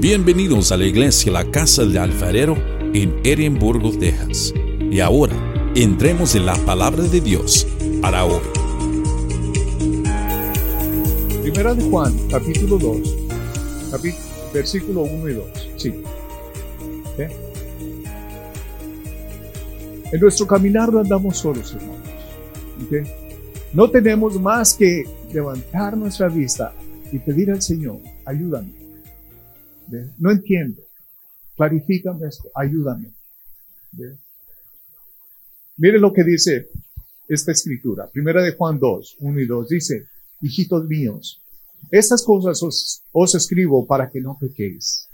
Bienvenidos a la iglesia La Casa del Alfarero en Edimburgo, Texas. Y ahora, entremos en la palabra de Dios para hoy. Primera de Juan, capítulo 2, versículo 1 y 2. Sí. ¿Eh? En nuestro caminar no andamos solos, hermanos. No tenemos más que levantar nuestra vista y pedir al Señor, ayúdame. No entiendo. Clarifícame esto, ayúdame. Mire lo que dice esta escritura. Primera de Juan 2, 1 y 2. Dice, hijitos míos, estas cosas os, os escribo para que no pequéis.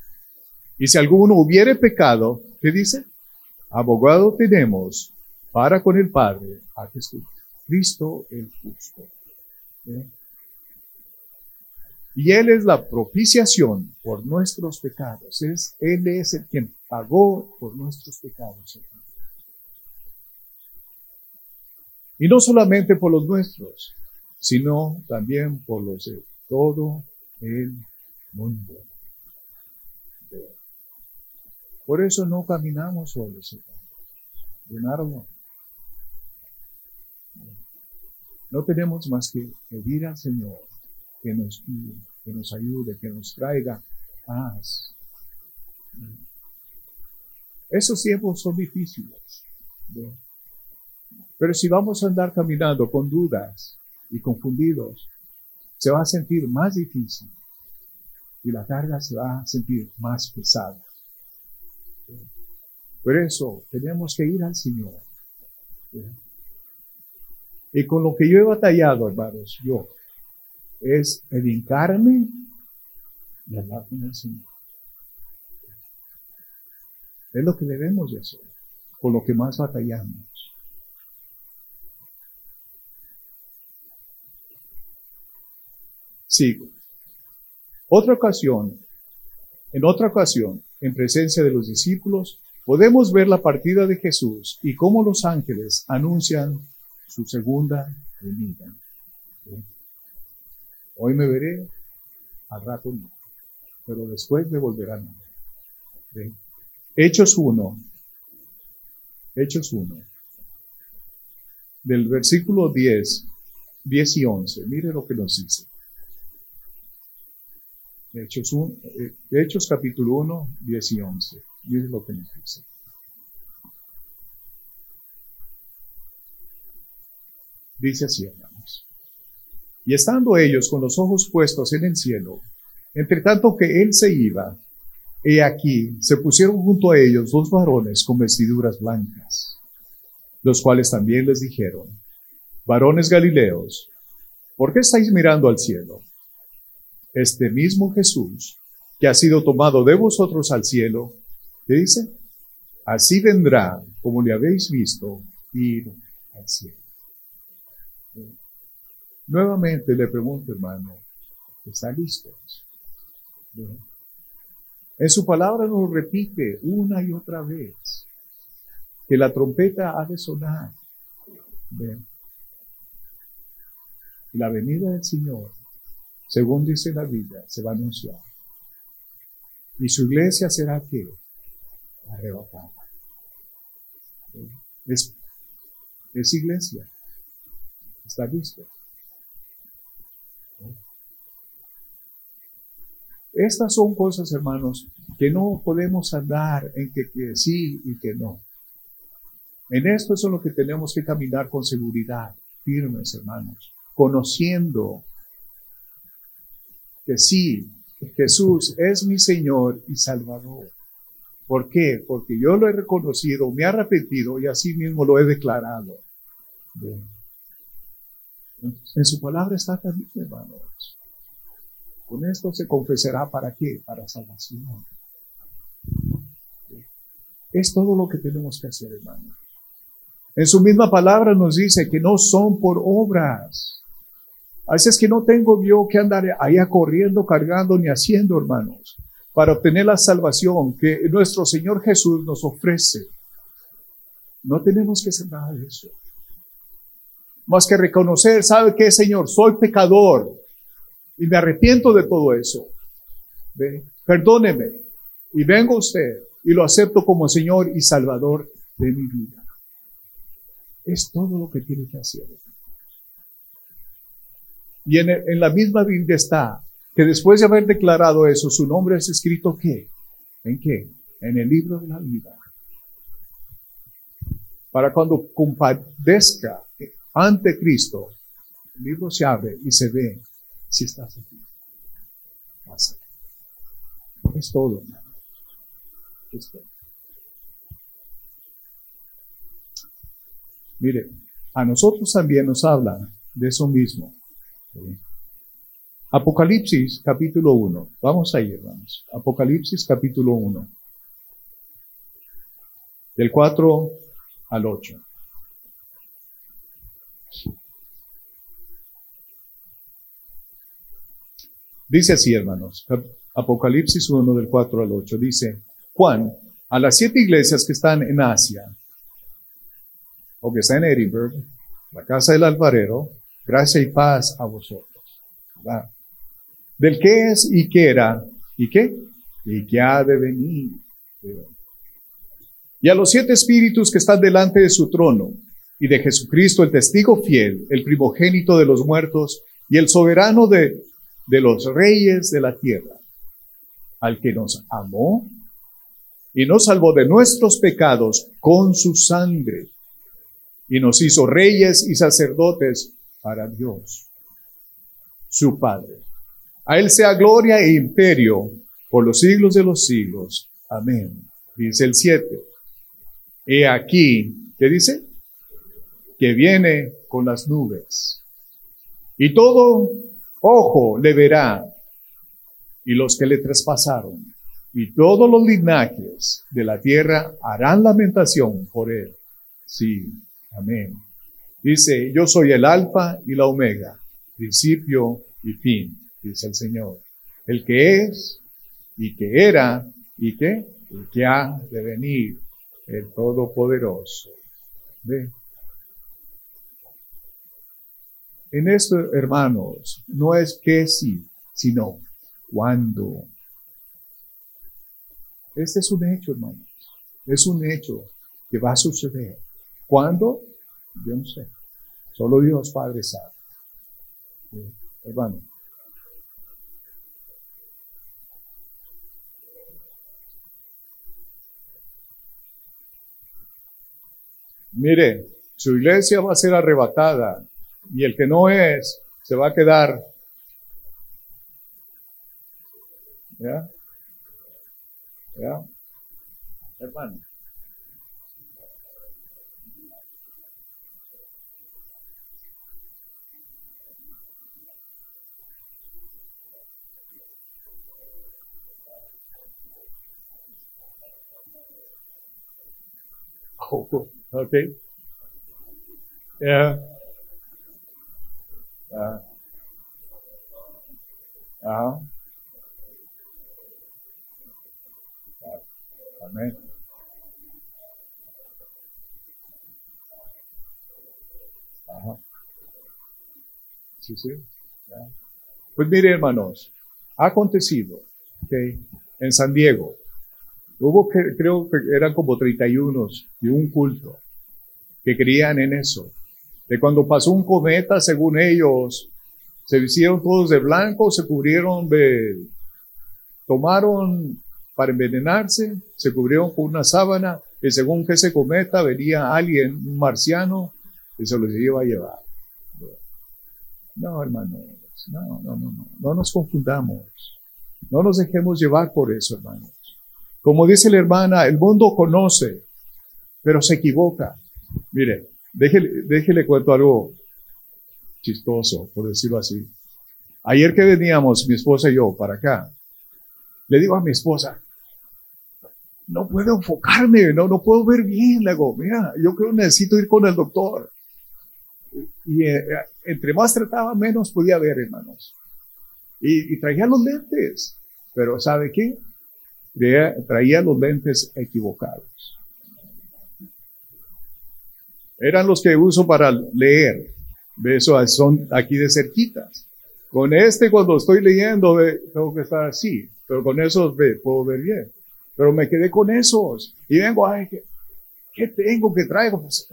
Y si alguno hubiere pecado, ¿qué dice? Abogado tenemos para con el Padre a Jesús, Cristo el justo. Y Él es la propiciación por nuestros pecados. Es, él es el quien pagó por nuestros pecados. Y no solamente por los nuestros, sino también por los de todo el mundo. Por eso no caminamos solos, hermanos. No tenemos más que pedir al Señor que nos guíe, que nos ayude, que nos traiga paz. Esos tiempos son difíciles. Pero si vamos a andar caminando con dudas y confundidos, se va a sentir más difícil y la carga se va a sentir más pesada. Por eso tenemos que ir al Señor. Y con lo que yo he batallado, hermanos, yo, es dedicarme y hablar con el Señor. Es lo que debemos de hacer, con lo que más batallamos. Sigo. Otra ocasión, en otra ocasión, en presencia de los discípulos, podemos ver la partida de Jesús y cómo los ángeles anuncian su segunda venida. Hoy me veré, al rato no, pero después me volverán ver. Hechos 1, Hechos 1, del versículo 10, 10 y 11, mire lo que nos dice. Hechos, eh, Hechos capítulo 1, 10 y 11. Mire lo que nos dice. Dice así, hermanos. Y estando ellos con los ojos puestos en el cielo, entre tanto que él se iba, he aquí, se pusieron junto a ellos dos varones con vestiduras blancas, los cuales también les dijeron, varones galileos, ¿por qué estáis mirando al cielo? Este mismo Jesús, que ha sido tomado de vosotros al cielo, ¿qué dice? Así vendrá como le habéis visto ir al cielo. Nuevamente le pregunto, hermano, ¿está listo? En su palabra nos repite una y otra vez que la trompeta ha de sonar. La venida del Señor, según dice la Biblia, se va a anunciar. Y su iglesia será que arrebatada. Es, es iglesia. Está listo. Estas son cosas, hermanos, que no podemos andar en que, sí y que no. En esto es lo que tenemos que caminar con seguridad, firmes, hermanos, conociendo que sí, Jesús es mi Señor y Salvador. ¿Por qué? Porque yo lo he reconocido, me he arrepentido y así mismo lo he declarado. En su palabra está también, hermanos. Con esto se confesará para qué? Para salvación. Es todo lo que tenemos que hacer, hermano. En su misma palabra nos dice que no son por obras. Así es que no tengo yo que andar allá corriendo, cargando ni haciendo, hermanos, para obtener la salvación que nuestro Señor Jesús nos ofrece. No tenemos que hacer nada de eso. Más que reconocer, ¿sabe qué, Señor? Soy pecador. Y me arrepiento de todo eso. Ve, perdóneme y vengo a usted y lo acepto como Señor y Salvador de mi vida. Es todo lo que tiene que hacer. Y en, en la misma Biblia está que después de haber declarado eso, su nombre es escrito ¿qué? ¿En qué? En el libro de la vida. Para cuando compadezca ante Cristo, el libro se abre y se ve si estás aquí. Es todo, Es todo. Mire, a nosotros también nos habla de eso mismo. Apocalipsis capítulo 1. Vamos a ir, vamos. Apocalipsis capítulo 1. Del 4 al 8. Dice así, hermanos, Apocalipsis 1 del 4 al 8, dice, Juan, a las siete iglesias que están en Asia, o que están en Edinburgh, la casa del alfarero, gracia y paz a vosotros. Del que es y que era, y qué, y que ha de venir. Y a los siete espíritus que están delante de su trono, y de Jesucristo, el testigo fiel, el primogénito de los muertos, y el soberano de de los reyes de la tierra, al que nos amó y nos salvó de nuestros pecados con su sangre y nos hizo reyes y sacerdotes para Dios, su Padre. A Él sea gloria e imperio por los siglos de los siglos. Amén. Dice el 7. He aquí, ¿qué dice? Que viene con las nubes. Y todo ojo le verá, y los que le traspasaron, y todos los linajes de la tierra harán lamentación por él. Sí, amén. Dice, yo soy el alfa y la omega, principio y fin, dice el Señor. El que es y que era y que, el que ha de venir, el Todopoderoso. ¿Ve? En esto, hermanos, no es que sí, sino cuándo. Este es un hecho, hermanos. Es un hecho que va a suceder. ¿Cuándo? Yo no sé. Solo Dios Padre sabe. hermano. Mire, su iglesia va a ser arrebatada y el que no es, se va a quedar. ¿Ya? ¿Ya? Hermano. Oh, okay. Yeah. Uh, uh, amén. Ajá. Sí, sí. Pues mire, hermanos, ha acontecido que en San Diego hubo, que, creo que eran como 31 de un culto que creían en eso de cuando pasó un cometa, según ellos, se hicieron todos de blanco, se cubrieron de, tomaron para envenenarse, se cubrieron con una sábana, y según que ese cometa venía alguien, un marciano, y se los iba a llevar. No, hermanos, no, no, no, no, no nos confundamos. No nos dejemos llevar por eso, hermanos. Como dice la hermana, el mundo conoce, pero se equivoca. Mire, Déjele, déjele cuento algo chistoso, por decirlo así. Ayer que veníamos, mi esposa y yo, para acá, le digo a mi esposa, no puedo enfocarme, no, no puedo ver bien. Le digo, mira, yo creo que necesito ir con el doctor. Y eh, entre más trataba, menos podía ver, hermanos. Y, traía los lentes. Pero ¿sabe qué? traía los lentes equivocados. Eran los que uso para leer. Eso son aquí de cerquitas. Con este, cuando estoy leyendo, tengo que estar así. pero con esos puedo ver bien. Pero me quedé con esos y vengo, ay, ¿qué, qué tengo que traigo? Pues,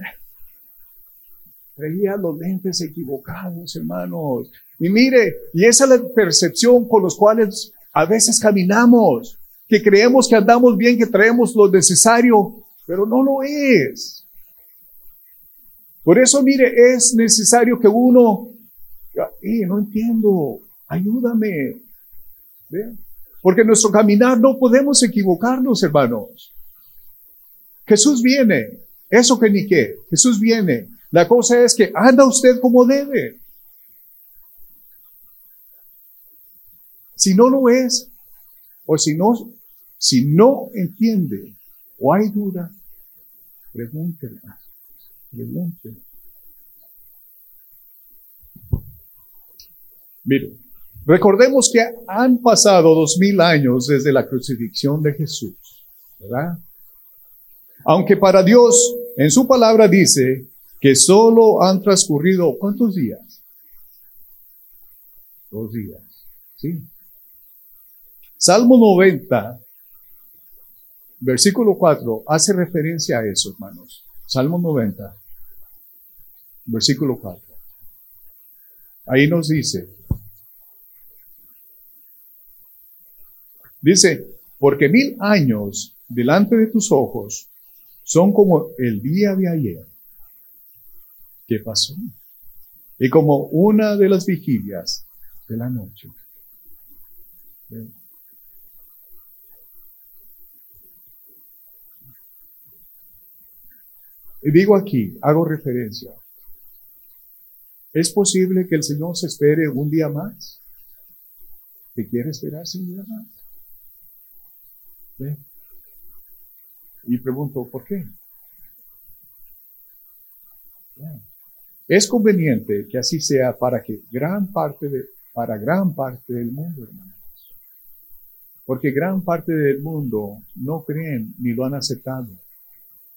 traía los lentes equivocados, hermanos. Y mire, y esa es la percepción con los cuales a veces caminamos, que creemos que andamos bien, que traemos lo necesario, pero no lo es. Por eso, mire, es necesario que uno, eh, no entiendo, ayúdame. Porque en nuestro caminar no podemos equivocarnos, hermanos. Jesús viene, eso que ni qué, Jesús viene. La cosa es que anda usted como debe. Si no lo es, o si no, si no entiende, o hay duda, pregúntele, Mire, recordemos que han pasado dos mil años desde la crucifixión de Jesús, ¿verdad? Aunque para Dios, en su palabra dice que solo han transcurrido, ¿cuántos días? Dos días, ¿sí? Salmo 90, versículo 4, hace referencia a eso, hermanos. Salmo 90, versículo 4. Ahí nos dice, dice, porque mil años delante de tus ojos son como el día de ayer. ¿Qué pasó? Y como una de las vigilias de la noche. Y digo aquí, hago referencia. ¿Es posible que el Señor se espere un día más? ¿Te quiere esperarse un día más? Y pregunto, ¿por qué? Es conveniente que así sea para que gran parte de, para gran parte del mundo, hermanos. Porque gran parte del mundo no creen ni lo han aceptado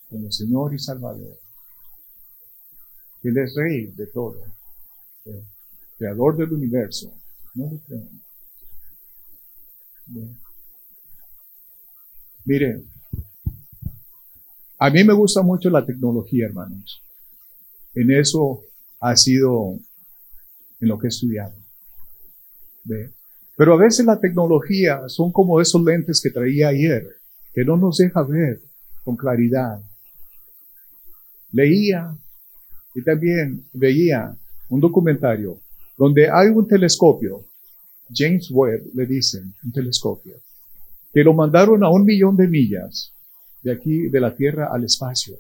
como Señor y Salvador. Él es Rey de todo, Creador del universo. No lo creen. Miren, a mí me gusta mucho la tecnología, hermanos. En eso ha sido en lo que he estudiado. Pero a veces la tecnología son como esos lentes que traía ayer, que no nos deja ver con claridad leía y también veía un documentario donde hay un telescopio, James Webb le dicen, un telescopio, que lo mandaron a un millón de millas de aquí, de la Tierra al espacio,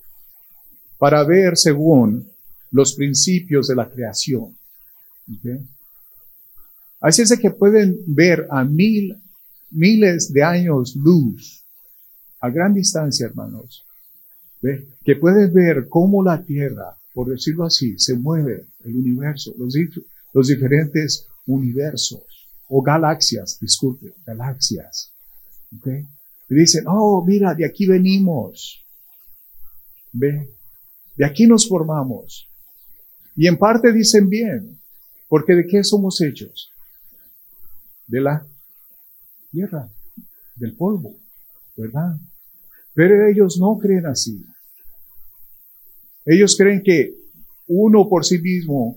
para ver según los principios de la creación. Así es que pueden ver a mil, miles de años luz, a gran distancia, hermanos, que puedes ver cómo la Tierra, por decirlo así, se mueve, el universo, los, diferentes universos, o galaxias, disculpe, galaxias. ¿okay? Y dicen, oh, mira, de aquí venimos. Ve, de aquí nos formamos. Y en parte dicen bien, porque ¿de qué somos hechos? De la tierra, del polvo, ¿verdad? Pero ellos no creen así. Ellos creen que uno por sí mismo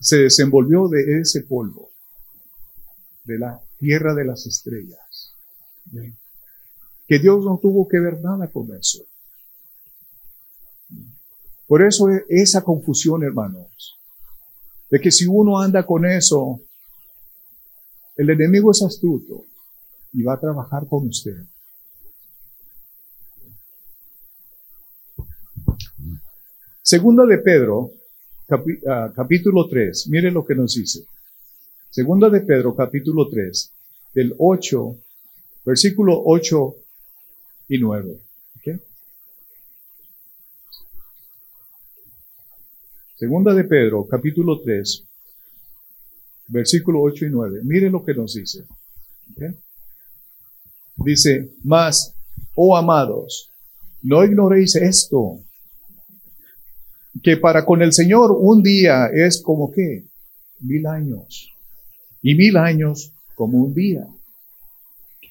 se desenvolvió de ese polvo, de la tierra de las estrellas. Que Dios no tuvo que ver nada con eso. Por eso e-, esa confusión, hermanos, de que si uno anda con eso, el enemigo es astuto y va a trabajar con usted. Segunda de Pedro, ah, capítulo 3, mire lo que nos dice. Segunda de Pedro, capítulo 3, del 8, versículo 8 y 9. Segunda de Pedro, capítulo 3, versículo 8 y 9. Mire lo que nos dice. Dice, mas, oh amados, no ignoréis esto que para con el Señor un día es como que mil años y mil años como un día.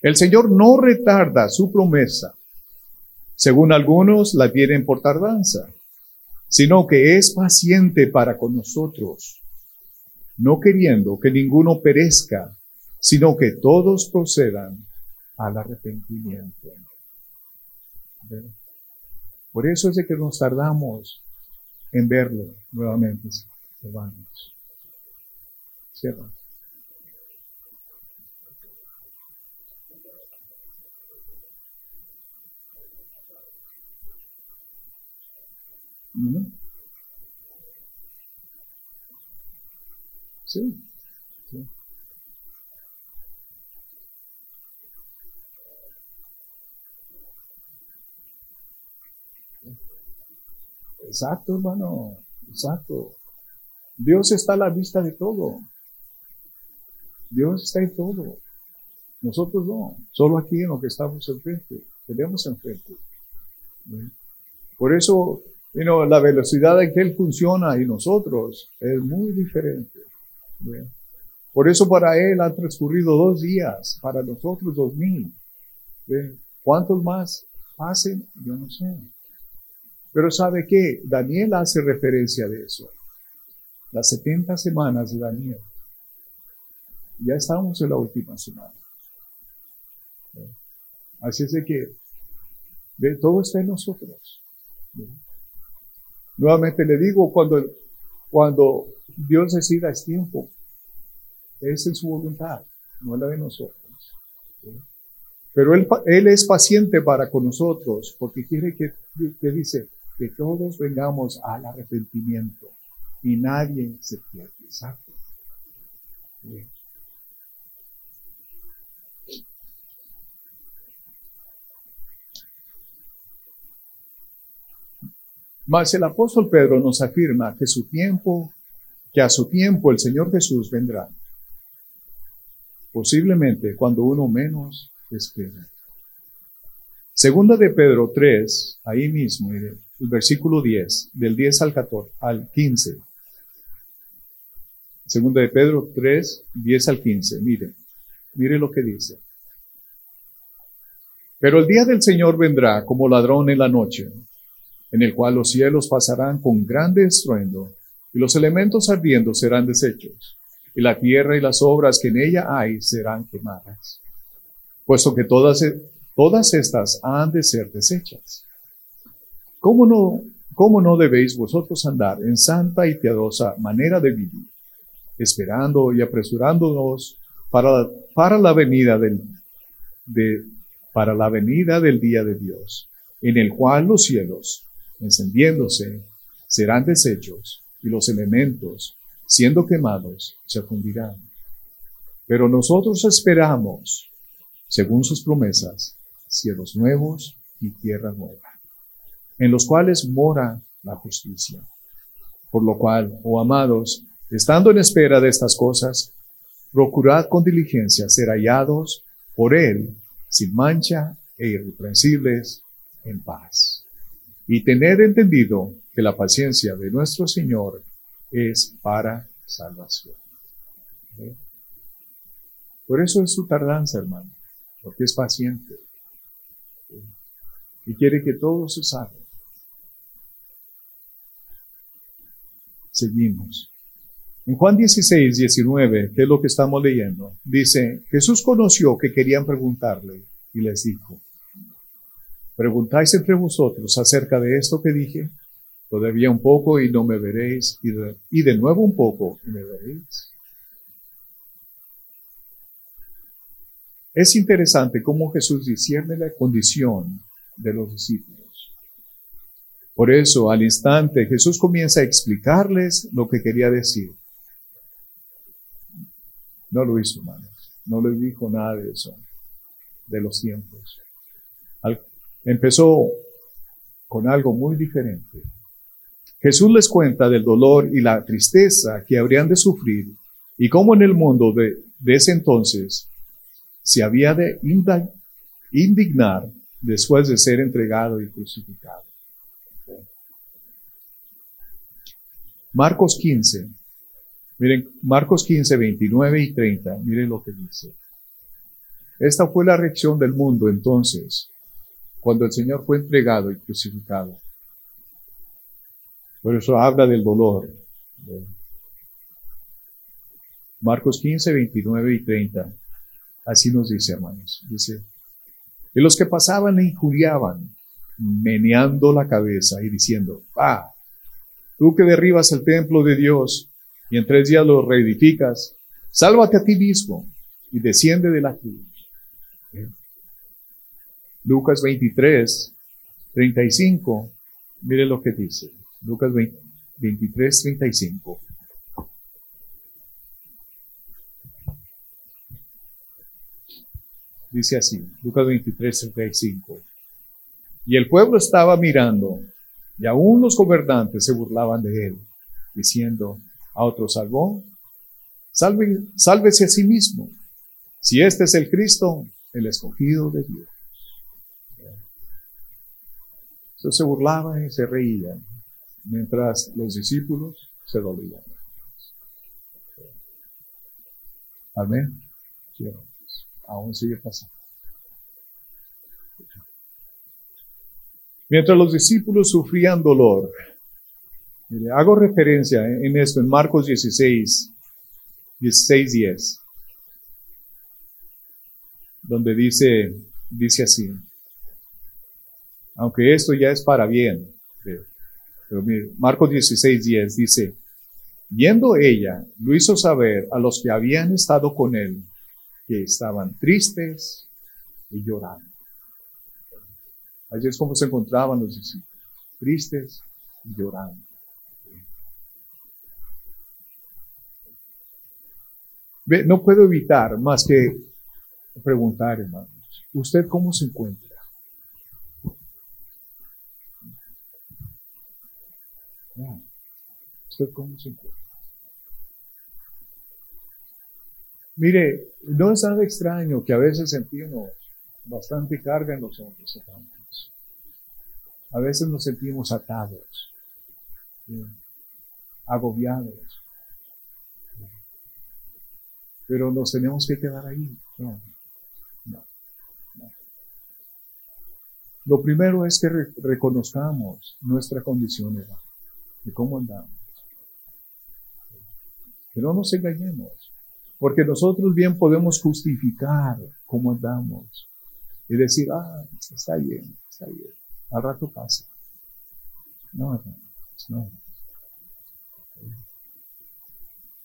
El Señor no retarda su promesa, según algunos la tienen por tardanza, sino que es paciente para con nosotros, no queriendo que ninguno perezca, sino que todos procedan al arrepentimiento. Por eso es de que nos tardamos en verlo nuevamente, hermanos. Cierra. Sí, sí. Exacto, hermano, exacto. Dios está a la vista de todo. Dios está en todo. Nosotros no, solo aquí en lo que estamos enfrente, tenemos enfrente. Por eso la velocidad en que Él funciona y nosotros es muy diferente. Por eso para Él han transcurrido dos días, para nosotros dos mil. ¿Cuántos más pasen? Yo no sé. Pero ¿sabe qué? Daniel hace referencia de eso. Las 70 semanas de Daniel. Ya estamos en la última semana. Así es de que de todo está en nosotros. Nuevamente le digo, cuando, cuando Dios decida es tiempo, es en su voluntad, no la de nosotros. Pero él, él, es paciente para con nosotros, porque quiere que, que dice que todos vengamos al arrepentimiento y nadie se pierde. Exacto. Mas el apóstol Pedro nos afirma que su tiempo, que a su tiempo el Señor Jesús vendrá. Posiblemente cuando uno menos espera. Segunda de Pedro 3, ahí mismo, el versículo 10, del 10 al 14, al 15. Segunda de Pedro 3, 10 al 15. Mire, mire lo que dice. Pero el día del Señor vendrá como ladrón en la noche en el cual los cielos pasarán con grande estruendo, y los elementos ardiendo serán deshechos, y la tierra y las obras que en ella hay serán quemadas, puesto que todas, todas estas han de ser deshechas. ¿Cómo no, ¿Cómo no debéis vosotros andar en santa y piadosa manera de vivir, esperando y apresurándonos para, para la venida del, de, para la venida del día de Dios, en el cual los cielos encendiéndose, serán deshechos, y los elementos, siendo quemados, se fundirán. Pero nosotros esperamos, según sus promesas, cielos nuevos y tierra nueva, en los cuales mora la justicia. Por lo cual, oh amados, estando en espera de estas cosas, procurad con diligencia ser hallados por Él, sin mancha e irreprensibles, en paz y tener entendido que la paciencia de nuestro Señor es para salvación. Por eso es su tardanza, hermano, porque es paciente y quiere que todos se salven. Seguimos. En Juan 16, 19, que es lo que estamos leyendo, dice, Jesús conoció que querían preguntarle y les dijo, Preguntáis entre vosotros acerca de esto que dije, todavía un poco y no me veréis, y de, nuevo un poco y me veréis. Es interesante cómo Jesús discierne la condición de los discípulos. Por eso, al instante, Jesús comienza a explicarles lo que quería decir. No lo hizo, hermanos. No les dijo nada de eso, de los tiempos. Al, empezó con algo muy diferente. Jesús les cuenta del dolor y la tristeza que habrían de sufrir y cómo en el mundo de, ese entonces se había de indignar después de ser entregado y crucificado. Marcos 15. Miren, Marcos 15, 29 y 30. Miren lo que dice. Esta fue la reacción del mundo entonces, cuando el Señor fue entregado y crucificado. Por eso habla del dolor. Marcos 15, 29 y 30. Así nos dice, hermanos. Dice, y los que pasaban le injuriaban, meneando la cabeza y diciendo, ah, tú que derribas el templo de Dios y en tres días lo reedificas, sálvate a ti mismo y desciende de la cruz. Lucas 23, 35, mire lo que dice. Lucas 23, 35. Dice así, Lucas 23, 35. Y el pueblo estaba mirando, y aún los gobernantes se burlaban de él, diciendo, a otro salvó, salve, sálvese a sí mismo, si este es el Cristo, el escogido de Dios. Entonces se burlaban y se reían, mientras los discípulos se dolían. Amén. Aún sigue pasando. Mientras los discípulos sufrían dolor, hago referencia en esto en Marcos 16, 16, 10, donde dice, dice así, aunque esto ya es para bien, pero mire, Marcos 16, 10 dice, viendo ella, lo hizo saber a los que habían estado con él, que estaban tristes y llorando. Así es como se encontraban los discípulos, tristes y llorando. no puedo evitar más que preguntar, hermanos, ¿usted cómo se encuentra? ¿Usted cómo se encuentra? Mire, no es nada extraño que a veces sentimos bastante carga en los hombros, hermanos. A veces nos sentimos atados, agobiados. Pero nos tenemos que quedar ahí. No, Lo primero es que reconozcamos nuestra condición, de cómo andamos. Que no nos engañemos, porque nosotros bien podemos justificar cómo andamos y decir, ah, está bien, está bien al rato pasa. No, no.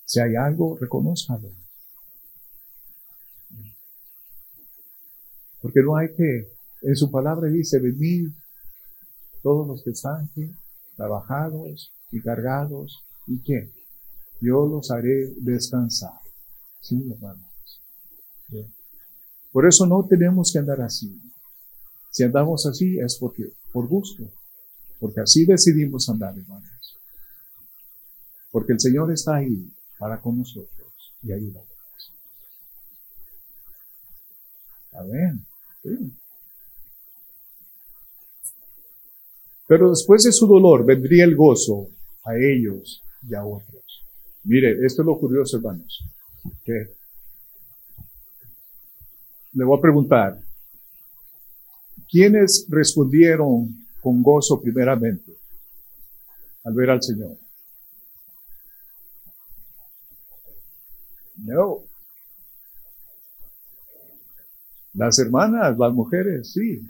Si hay algo, reconozcalo. Porque no hay que, en su palabra dice, venir todos los que están aquí, trabajados y cargados, ¿y qué? Yo los haré descansar. Sí, hermanos. Por eso no tenemos que andar así. Si andamos así es porque, por gusto, porque así decidimos andar, hermanos. Porque el Señor está ahí para con nosotros y ayudarnos. Amén. Pero después de su dolor vendría el gozo a ellos y a otros. Mire, esto es lo curioso, hermanos. Le voy a preguntar, ¿Quiénes respondieron con gozo primeramente al ver al Señor? No. Las hermanas, las mujeres, sí.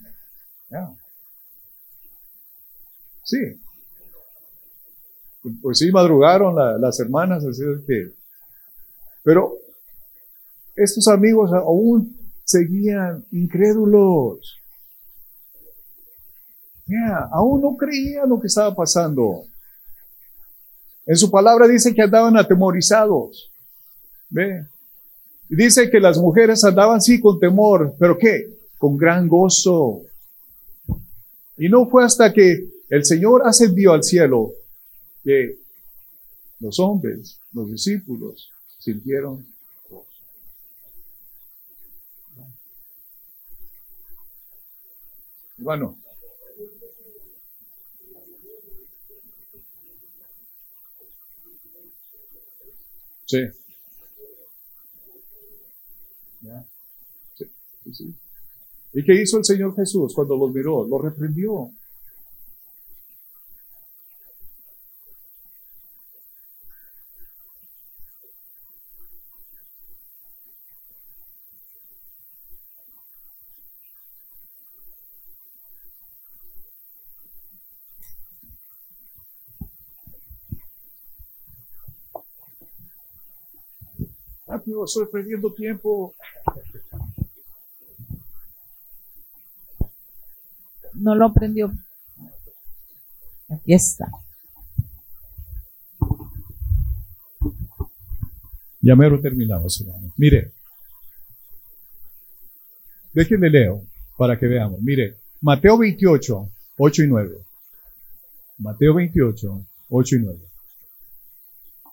Sí. Pues sí, madrugaron las hermanas, así que. Pero estos amigos aún seguían incrédulos aún no creían lo que estaba pasando. En su palabra dice que andaban atemorizados. ¿Ve? Y dice que las mujeres andaban sí con temor, pero ¿qué? Con gran gozo. Y no fue hasta que el Señor ascendió al cielo que los hombres, los discípulos, sintieron gozo. Bueno, Sí. ¿Y qué hizo el Señor Jesús cuando los miró? Los reprendió. Rápido, estoy perdiendo tiempo. No lo aprendió. Aquí está. Ya mero terminamos, hermano. Mire, déjenme leo para que veamos. Mire, Mateo 28, 8 y 9. Mateo 28, 8 y 9.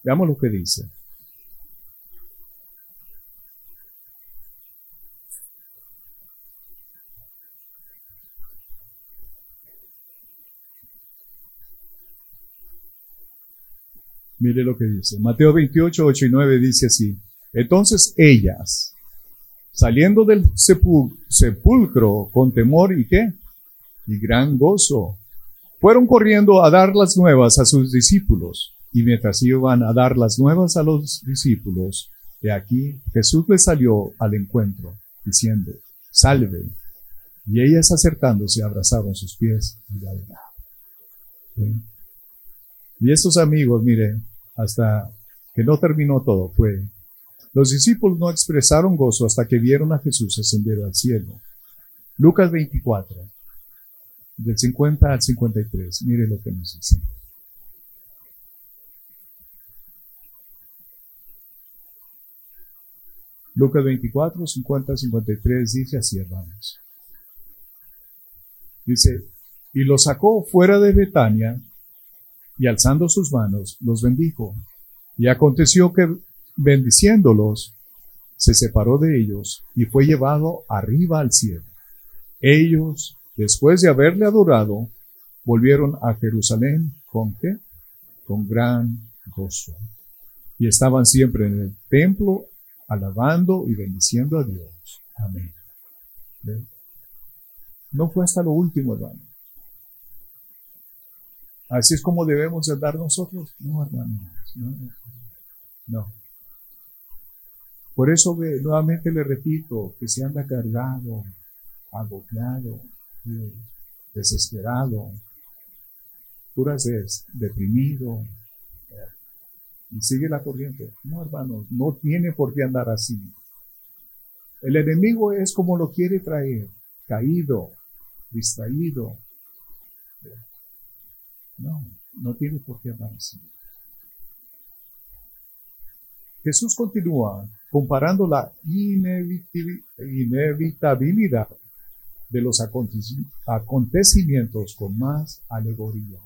Veamos lo que dice. Mire lo que dice. Mateo 28, 8 y 9 dice así. Entonces ellas, saliendo del sepulcro con temor y qué? Y gran gozo, fueron corriendo a dar las nuevas a sus discípulos. Y mientras iban a dar las nuevas a los discípulos, de aquí Jesús les salió al encuentro, diciendo, salve. Y ellas acercándose abrazaron sus pies y la Y estos amigos, miren, hasta que no terminó todo fue, los discípulos no expresaron gozo hasta que vieron a Jesús ascender al cielo. Lucas 24, del 50 al 53, mire lo que nos dice. Lucas 24, 50 al 53 dice así, hermanos. Dice, y lo sacó fuera de Betania y alzando sus manos los bendijo. Y aconteció que bendiciéndolos, se separó de ellos y fue llevado arriba al cielo. Ellos, después de haberle adorado, volvieron a Jerusalén con qué? Con gran gozo. Y estaban siempre en el templo alabando y bendiciendo a Dios. Amén. No fue hasta lo último, hermano. Así es como debemos andar nosotros. No, hermanos. No. Por eso nuevamente le repito que se anda cargado, agobiado, desesperado, puras es deprimido y sigue la corriente. No, hermanos, no tiene por qué andar así. El enemigo es como lo quiere traer, caído, distraído, no, no tiene por qué hablar así. Jesús continúa comparando la inevitabilidad de los acontecimientos con más alegorías.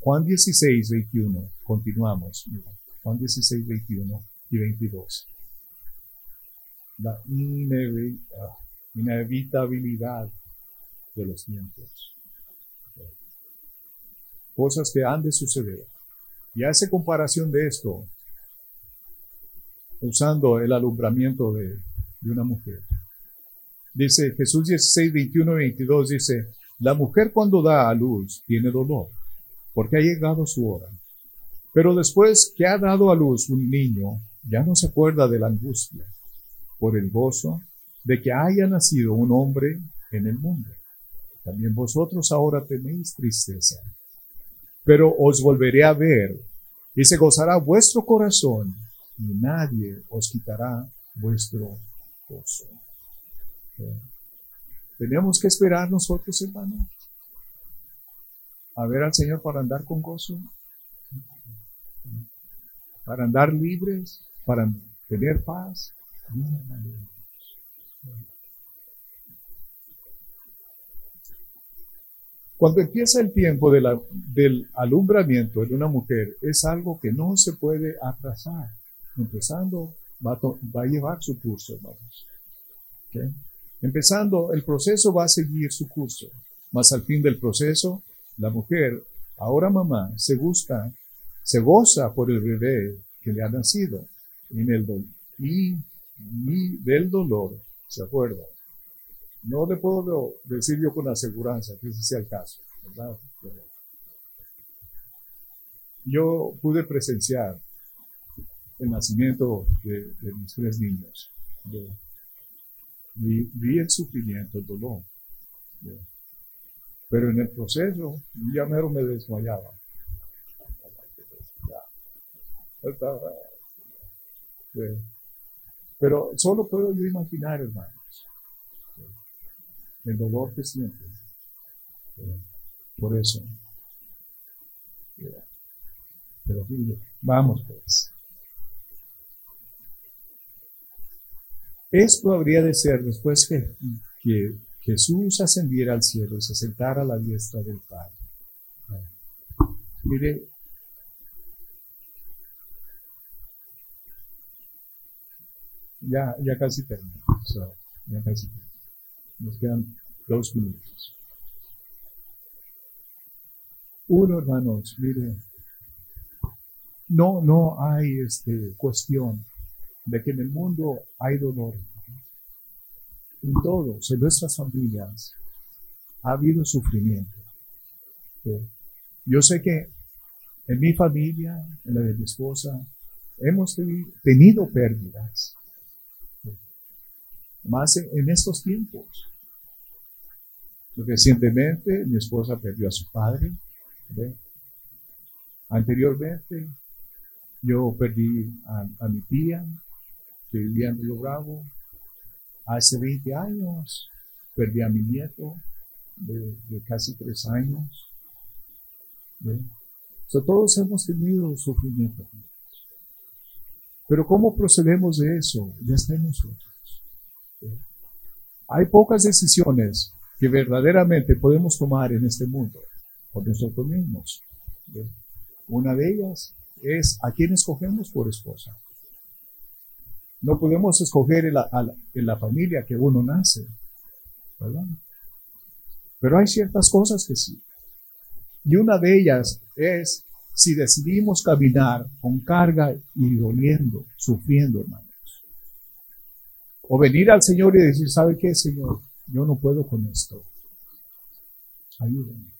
Juan 16, 21, continuamos. Juan 16, 21 y 22. La inevitabilidad de los tiempos cosas que han de suceder. Y hace comparación de esto usando el alumbramiento de, una mujer. Dice Jesús 16, 21 y 22, dice, la mujer cuando da a luz tiene dolor, porque ha llegado su hora. Pero después que ha dado a luz un niño, ya no se acuerda de la angustia, por el gozo de que haya nacido un hombre en el mundo. También vosotros ahora tenéis tristeza, pero os volveré a ver y se gozará vuestro corazón y nadie os quitará vuestro gozo. Tenemos que esperar nosotros, hermano, a ver al Señor para andar con gozo, para andar libres, para tener paz. Cuando empieza el tiempo del alumbramiento de una mujer, es algo que no se puede atrasar. Empezando, va a, llevar su curso, hermanos. Empezando, el proceso va a seguir su curso. Más al fin del proceso, la mujer, ahora mamá, se gusta, se goza por el bebé que le ha nacido en el y ni del dolor se acuerda. No le puedo decir yo con aseguranza que ese sea el caso, ¿verdad? yo pude presenciar el nacimiento de, mis tres niños. vi, el sufrimiento, el dolor. Pero en el proceso, ya mero me desmayaba. Pero solo puedo yo imaginar, hermanos, el dolor que siento. Por eso. Pero vamos pues. Esto habría de ser después que, que Jesús ascendiera al cielo y se sentara a la diestra del Padre. Mire, ya, ya casi termino. ya casi Nos quedan dos minutos. Uno, hermanos, mire, no, no hay este, cuestión de que en el mundo hay dolor. En todos, en nuestras familias, ha habido sufrimiento. Yo sé que en mi familia, en la de mi esposa, hemos tenido pérdidas. Más en estos tiempos. Recientemente mi esposa perdió a su padre. Anteriormente yo perdí a, mi tía, que vivía en Río Bravo. Hace 20 años perdí a mi nieto de, casi tres años. todos hemos tenido sufrimiento. Pero ¿cómo procedemos de eso? Ya está en nosotros. Hay pocas decisiones que verdaderamente podemos tomar en este mundo por nosotros mismos. Una de ellas es a quién escogemos por esposa. No podemos escoger en la, familia que uno nace, ¿verdad? Pero hay ciertas cosas que sí. Y una de ellas es si decidimos caminar con carga y doliendo, sufriendo, hermanos. Venir al Señor y decir, ¿sabe qué, Señor? Yo no puedo con esto. Ayúdenme.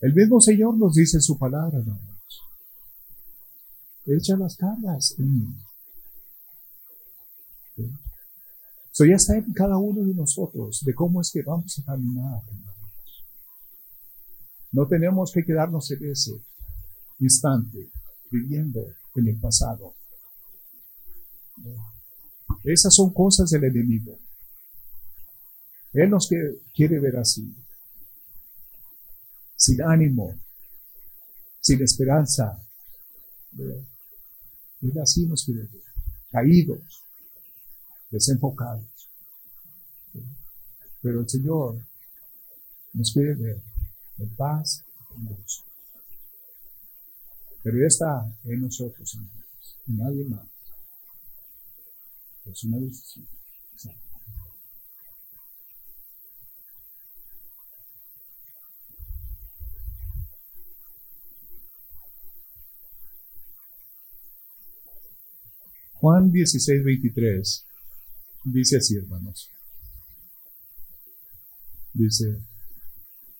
El mismo Señor nos dice en su palabra, hermanos echa las cargas Eso ya está en cada uno de nosotros, de cómo es que vamos a caminar, No tenemos que quedarnos en ese instante viviendo en el pasado. Esas son cosas del enemigo. Él nos quiere ver así, sin ánimo, sin esperanza, y así nos quiere ver, caídos, desenfocados. Pero el Señor nos quiere ver en paz, en gozo. Pero está en nosotros, y nadie más. Juan 16, 23 dice así, hermanos. Dice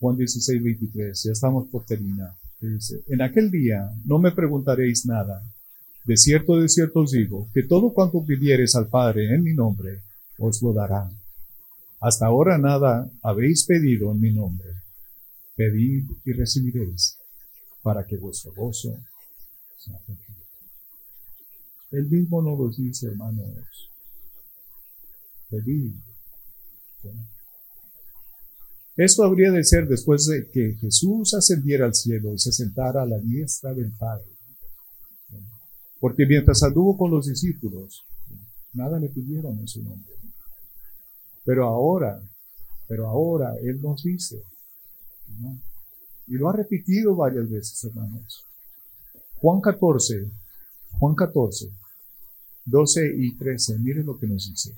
Juan 16, 23, ya estamos por terminar. Dice, en aquel día no me preguntaréis nada. De cierto, de cierto os digo, que todo cuanto pidiereis al Padre en mi nombre, os lo dará. Hasta ahora nada habéis pedido en mi nombre. Pedid y recibiréis, para que vuestro gozo sea él mismo nos dice, hermanos. Esto habría de ser después de que Jesús ascendiera al cielo y se sentara a la diestra del Padre. Porque mientras anduvo con los discípulos, nada le pidieron en su nombre. Pero ahora, pero ahora Él nos dice, y lo ha repetido varias veces, hermanos. Juan 14, Juan 14, 12 y 13, miren lo que nos dice.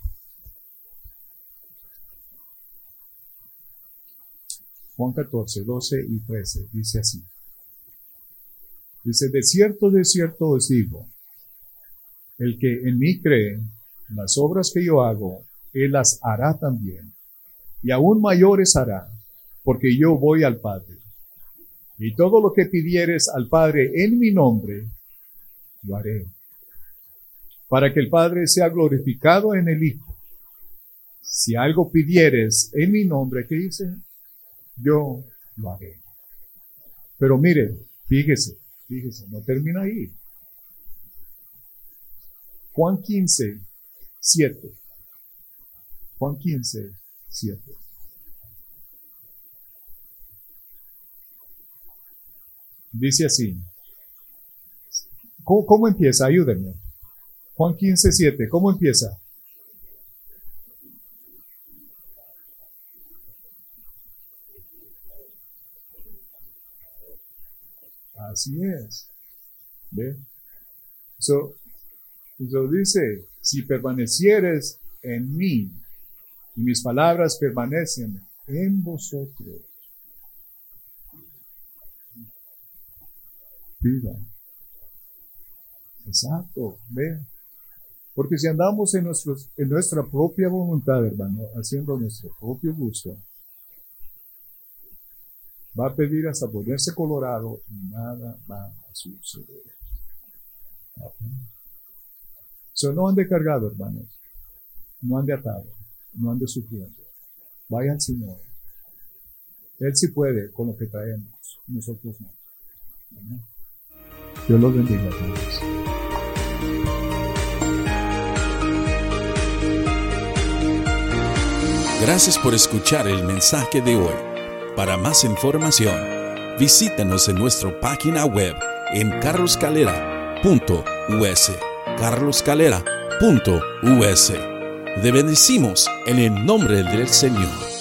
Juan 14, 12 y 13, dice así. Dice, de cierto, de cierto os digo, el que en mí cree, las obras que yo hago, Él las hará también. Y aún mayores hará, porque yo voy al Padre. Y todo lo que pidieres al Padre en mi nombre, lo haré. Para que el Padre sea glorificado en el Hijo. Si algo pidieres en mi nombre, ¿qué dice? Yo lo haré. Pero mire, fíjese, fíjese, no termina ahí. Juan 15, 7. Juan 15, 7. Dice así. ¿Cómo, cómo empieza? Ayúdenme. Juan 15, 7. ¿Cómo empieza? Así es. ¿Ve? So, dice, si permanecieres en mí y mis palabras permanecen en vosotros, viva. Exacto, ve. Porque si andamos en, nuestros, en nuestra propia voluntad, hermano, haciendo nuestro propio gusto, va a pedir hasta ponerse colorado y nada va a suceder. So, no ande cargado, hermanos. No ande atado. No ande sufriendo. Vaya al Señor. Él sí puede con lo que traemos. Nosotros no. Dios los bendiga, hermanos. Gracias por escuchar el mensaje de hoy. Para más información, visítanos en nuestra página web en carloscalera.us. carloscalera.us. Te bendecimos en el nombre del Señor.